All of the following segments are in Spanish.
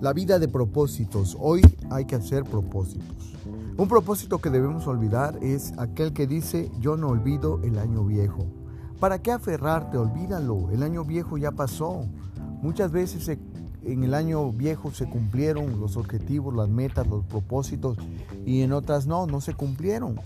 La vida de propósitos. Hoy hay que hacer propósitos. Un propósito que debemos olvidar es aquel que dice yo no olvido el año viejo. ¿Para qué aferrarte? Olvídalo. El año viejo ya pasó. Muchas veces en el año viejo se cumplieron los objetivos, las metas, los propósitos y en otras no, no se cumplieron.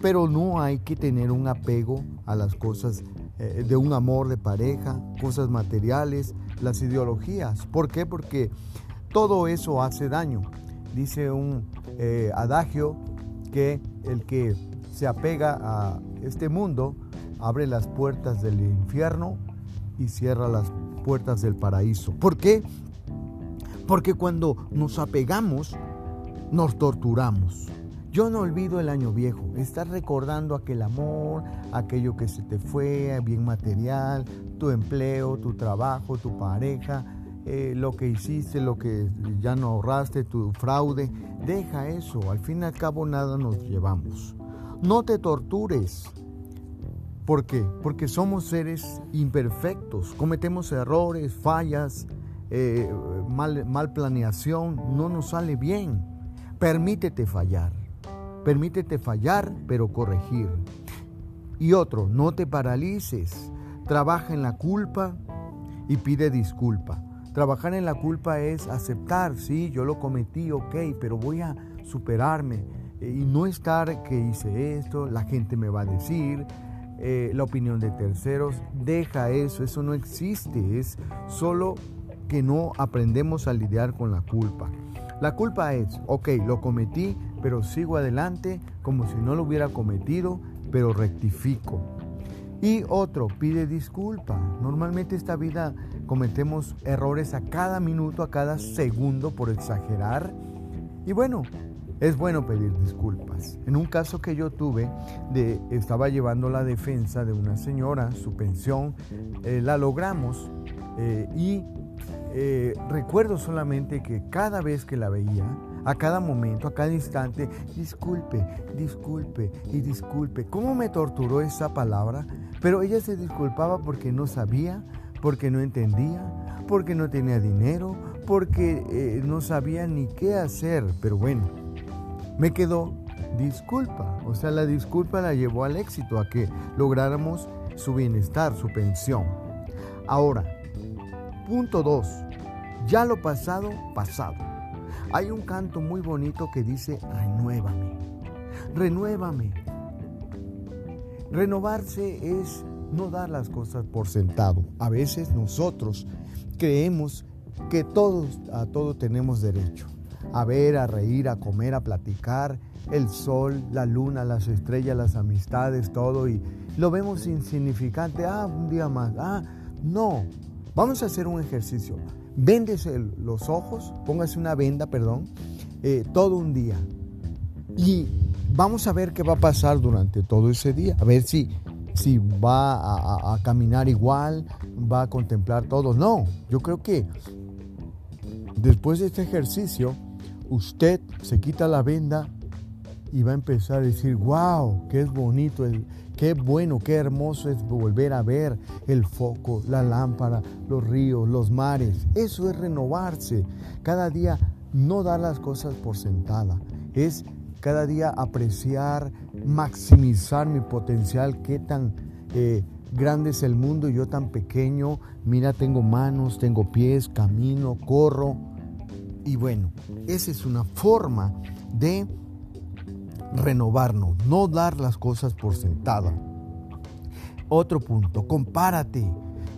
Pero no hay que tener un apego a las cosas eh, de un amor de pareja, cosas materiales, las ideologías. ¿Por qué? Porque todo eso hace daño. Dice un eh, adagio que el que se apega a este mundo abre las puertas del infierno y cierra las puertas del paraíso. ¿Por qué? Porque cuando nos apegamos, nos torturamos. Yo no olvido el año viejo, estás recordando aquel amor, aquello que se te fue, bien material, tu empleo, tu trabajo, tu pareja, eh, lo que hiciste, lo que ya no ahorraste, tu fraude. Deja eso, al fin y al cabo nada nos llevamos. No te tortures. ¿Por qué? Porque somos seres imperfectos, cometemos errores, fallas, eh, mal, mal planeación, no nos sale bien. Permítete fallar, permítete fallar, pero corregir. Y otro, no te paralices, trabaja en la culpa y pide disculpa. Trabajar en la culpa es aceptar, sí, yo lo cometí, ok, pero voy a superarme eh, y no estar que hice esto, la gente me va a decir, eh, la opinión de terceros, deja eso, eso no existe, es solo que no aprendemos a lidiar con la culpa. La culpa es, ok, lo cometí, pero sigo adelante como si no lo hubiera cometido, pero rectifico. Y otro, pide disculpa. Normalmente esta vida cometemos errores a cada minuto, a cada segundo por exagerar. Y bueno, es bueno pedir disculpas. En un caso que yo tuve, de, estaba llevando la defensa de una señora, su pensión, eh, la logramos eh, y eh, recuerdo solamente que cada vez que la veía, a cada momento, a cada instante, disculpe, disculpe y disculpe. ¿Cómo me torturó esa palabra? Pero ella se disculpaba porque no sabía, porque no entendía, porque no tenía dinero, porque eh, no sabía ni qué hacer. Pero bueno, me quedó disculpa. O sea, la disculpa la llevó al éxito, a que lográramos su bienestar, su pensión. Ahora, punto dos, ya lo pasado, pasado. Hay un canto muy bonito que dice, renuévame, renuévame. Renovarse es no dar las cosas por sentado. A veces nosotros creemos que todos a todo tenemos derecho. A ver, a reír, a comer, a platicar, el sol, la luna, las estrellas, las amistades, todo y lo vemos insignificante. Ah, un día más. Ah, no. Vamos a hacer un ejercicio. Véndese los ojos, póngase una venda, perdón, eh, todo un día. Y vamos a ver qué va a pasar durante todo ese día. A ver si, si va a, caminar igual, va a contemplar todo. No, yo creo que después de este ejercicio, usted se quita la venda y va a empezar a decir, wow, qué es bonito, qué bueno, qué hermoso es volver a ver el foco, la lámpara, los ríos, los mares. Eso es renovarse. Cada día no dar las cosas por sentada. Es cada día apreciar, maximizar mi potencial, qué tan eh, grande es el mundo y yo tan pequeño. Mira, tengo manos, tengo pies, camino, corro. Y bueno, esa es una forma de renovarnos, no dar las cosas por sentada. Otro punto, compárate.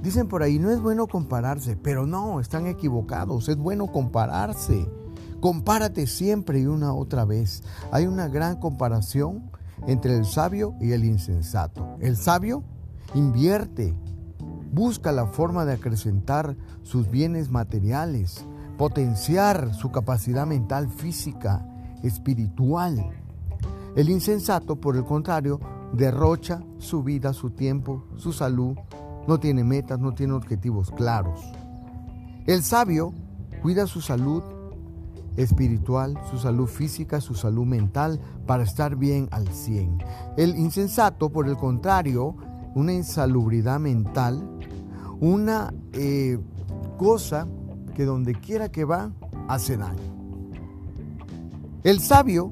Dicen por ahí, no es bueno compararse, pero no, están equivocados, es bueno compararse. Compárate siempre y una otra vez. Hay una gran comparación entre el sabio y el insensato. El sabio invierte, busca la forma de acrecentar sus bienes materiales, potenciar su capacidad mental, física, espiritual. El insensato, por el contrario, derrocha su vida, su tiempo, su salud, no tiene metas, no tiene objetivos claros. El sabio cuida su salud espiritual, su salud física, su salud mental para estar bien al 100. El insensato, por el contrario, una insalubridad mental, una eh, cosa que donde quiera que va hace daño. El sabio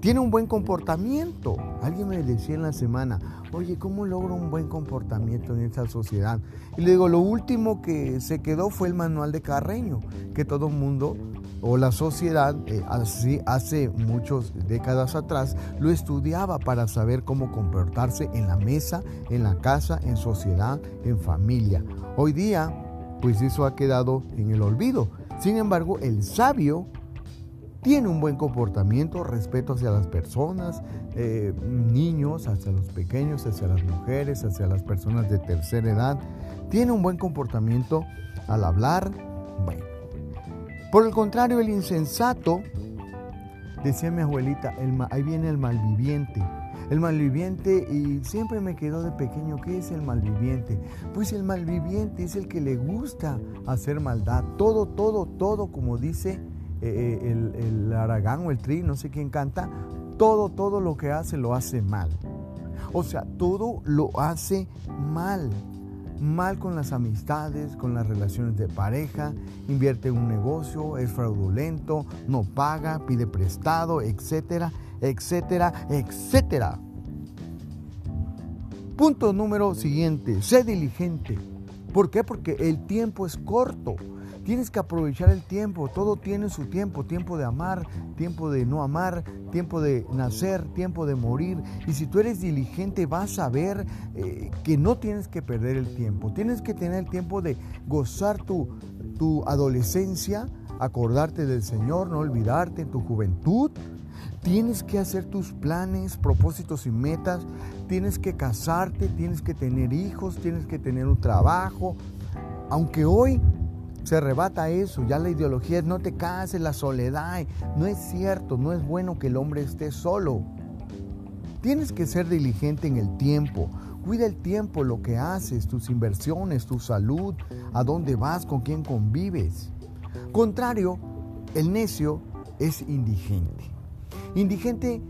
tiene un buen comportamiento. Alguien me decía en la semana, oye, ¿cómo logro un buen comportamiento en esa sociedad? Y le digo, lo último que se quedó fue el manual de Carreño, que todo el mundo o la sociedad eh, así, hace muchas décadas atrás lo estudiaba para saber cómo comportarse en la mesa, en la casa, en sociedad, en familia. Hoy día, pues eso ha quedado en el olvido. Sin embargo, el sabio tiene un buen comportamiento, respeto hacia las personas, eh, niños, hacia los pequeños, hacia las mujeres, hacia las personas de tercera edad. Tiene un buen comportamiento al hablar. Bueno. Por el contrario, el insensato, decía mi abuelita, ahí viene el malviviente. El malviviente, y siempre me quedó de pequeño, ¿qué es el malviviente? Pues el malviviente es el que le gusta hacer maldad. Todo, todo, todo, como dice eh, eh, el, el Aragán o el Tri, no sé quién canta, todo, todo lo que hace lo hace mal. O sea, todo lo hace mal. Mal con las amistades, con las relaciones de pareja, invierte en un negocio, es fraudulento, no paga, pide prestado, etcétera, etcétera, etcétera. Punto número siguiente, sé diligente. ¿Por qué? Porque el tiempo es corto. Tienes que aprovechar el tiempo, todo tiene su tiempo, tiempo de amar, tiempo de no amar, tiempo de nacer, tiempo de morir. Y si tú eres diligente vas a ver eh, que no tienes que perder el tiempo, tienes que tener el tiempo de gozar tu, tu adolescencia, acordarte del Señor, no olvidarte en tu juventud. Tienes que hacer tus planes, propósitos y metas. Tienes que casarte, tienes que tener hijos, tienes que tener un trabajo. Aunque hoy se arrebata eso, ya la ideología es no te cases, la soledad. No es cierto, no es bueno que el hombre esté solo. Tienes que ser diligente en el tiempo. Cuida el tiempo, lo que haces, tus inversiones, tu salud, a dónde vas, con quién convives. Contrario, el necio es indigente. Indigente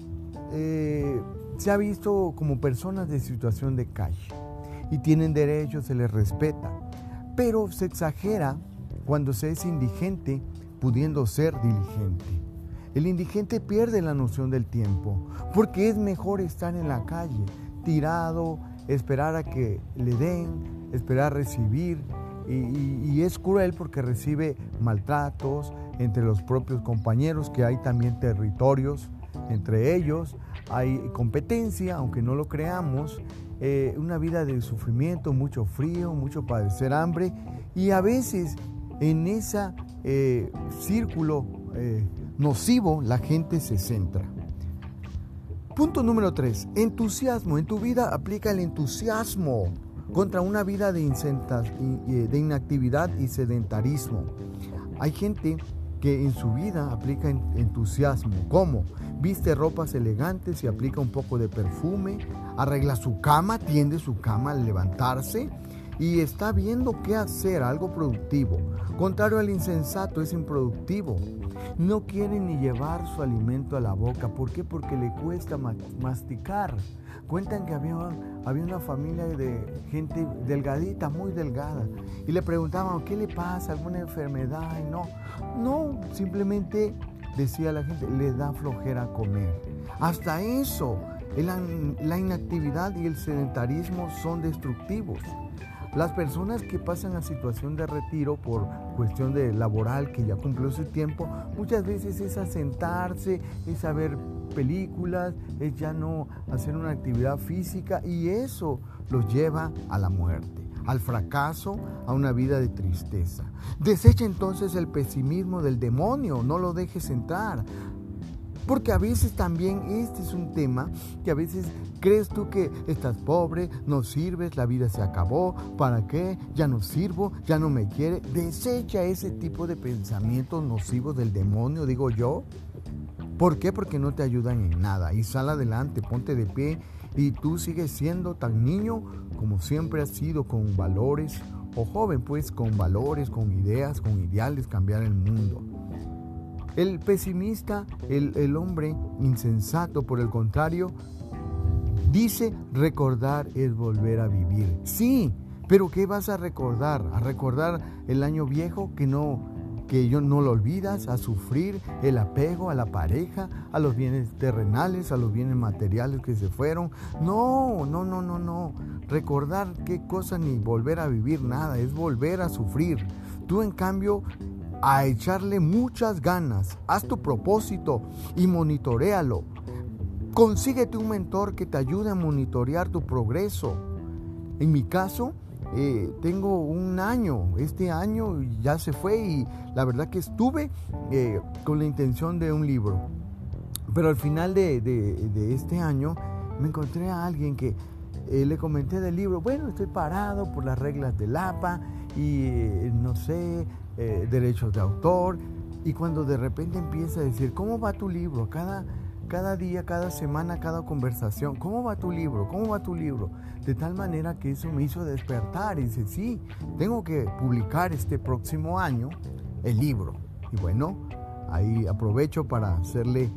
eh, se ha visto como personas de situación de calle y tienen derechos, se les respeta, pero se exagera cuando se es indigente pudiendo ser diligente. El indigente pierde la noción del tiempo porque es mejor estar en la calle, tirado, esperar a que le den, esperar recibir. Y, es cruel porque recibe maltratos entre los propios compañeros, que hay también territorios entre ellos, hay competencia, aunque no lo creamos, eh, una vida de sufrimiento, mucho frío, mucho padecer hambre y a veces en ese eh, círculo eh, nocivo la gente se centra. Punto número 3. Entusiasmo. En tu vida aplica el entusiasmo contra una vida de, de inactividad y sedentarismo. Hay gente que en su vida aplica entusiasmo. ¿Cómo? Viste ropas elegantes y aplica un poco de perfume, arregla su cama, tiende su cama al levantarse, y está viendo qué hacer, algo productivo. Contrario al insensato, es improductivo. No quiere ni llevar su alimento a la boca. ¿Por qué? Porque le cuesta masticar. Cuentan que había, había una familia de gente delgadita, muy delgada. Y le preguntaban, ¿qué le pasa? ¿Alguna enfermedad? Y no, no, simplemente decía la gente, le da flojera comer. Hasta eso, la inactividad y el sedentarismo son destructivos. Las personas que pasan a situación de retiro por cuestión de laboral que ya cumplió su tiempo, muchas veces es asentarse, es a ver películas, es ya no hacer una actividad física y eso los lleva a la muerte, al fracaso, a una vida de tristeza. Desecha entonces el pesimismo del demonio, no lo dejes entrar. Porque a veces también este es un tema que a veces crees tú que estás pobre, no sirves, la vida se acabó, ¿para qué? Ya no sirvo, ya no me quiere. Desecha ese tipo de pensamientos nocivos del demonio, digo yo. ¿Por qué? Porque no te ayudan en nada. Y sal adelante, ponte de pie y tú sigues siendo tan niño como siempre has sido, con valores, o joven pues, con valores, con ideas, con ideales, cambiar el mundo. El pesimista, el, hombre insensato, por el contrario, dice recordar es volver a vivir. Sí, pero ¿qué vas a recordar? ¿A recordar el año viejo que no que yo no lo olvidas, a sufrir el apego a la pareja, a los bienes terrenales, a los bienes materiales que se fueron. No, no, no, no, no. Recordar qué cosa ni volver a vivir nada, es volver a sufrir. Tú en cambio a echarle muchas ganas, haz tu propósito y monitorealo. Consíguete un mentor que te ayude a monitorear tu progreso. En mi caso, eh, tengo un año, este año ya se fue y la verdad que estuve eh, con la intención de un libro. Pero al final de, este año me encontré a alguien que eh, le comenté del libro, bueno, estoy parado por las reglas del APA y no sé, derechos de autor. Y cuando de repente empieza a decir, ¿cómo va tu libro? Cada, cada día, cada semana, cada conversación. ¿Cómo va tu libro? ¿Cómo va tu libro? De tal manera que eso me hizo despertar y dice, sí, tengo que publicar este próximo año el libro. Y bueno, ahí aprovecho para hacerle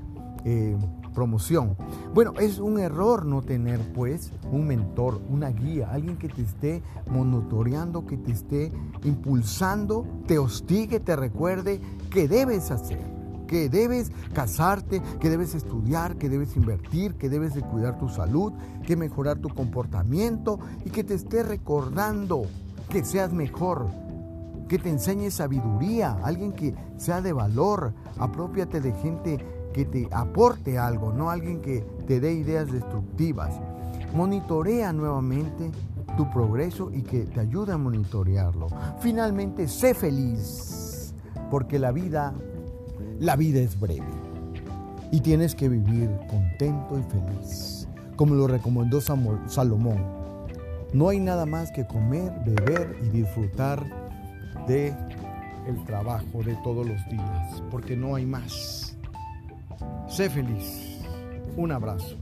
eh, promoción. Bueno, es un error no tener pues un mentor, una guía, alguien que te esté monitoreando, que te esté impulsando, te hostigue, te recuerde qué debes hacer que debes casarte, que debes estudiar, que debes invertir, que debes de cuidar tu salud, que mejorar tu comportamiento y que te esté recordando que seas mejor, que te enseñe sabiduría, alguien que sea de valor, apropiate de gente que te aporte algo, no alguien que te dé ideas destructivas. Monitorea nuevamente tu progreso y que te ayude a monitorearlo. Finalmente, sé feliz, porque la vida la vida es breve y tienes que vivir contento y feliz, como lo recomendó Salomón. No hay nada más que comer, beber y disfrutar de el trabajo de todos los días, porque no hay más. Sé feliz. Un abrazo.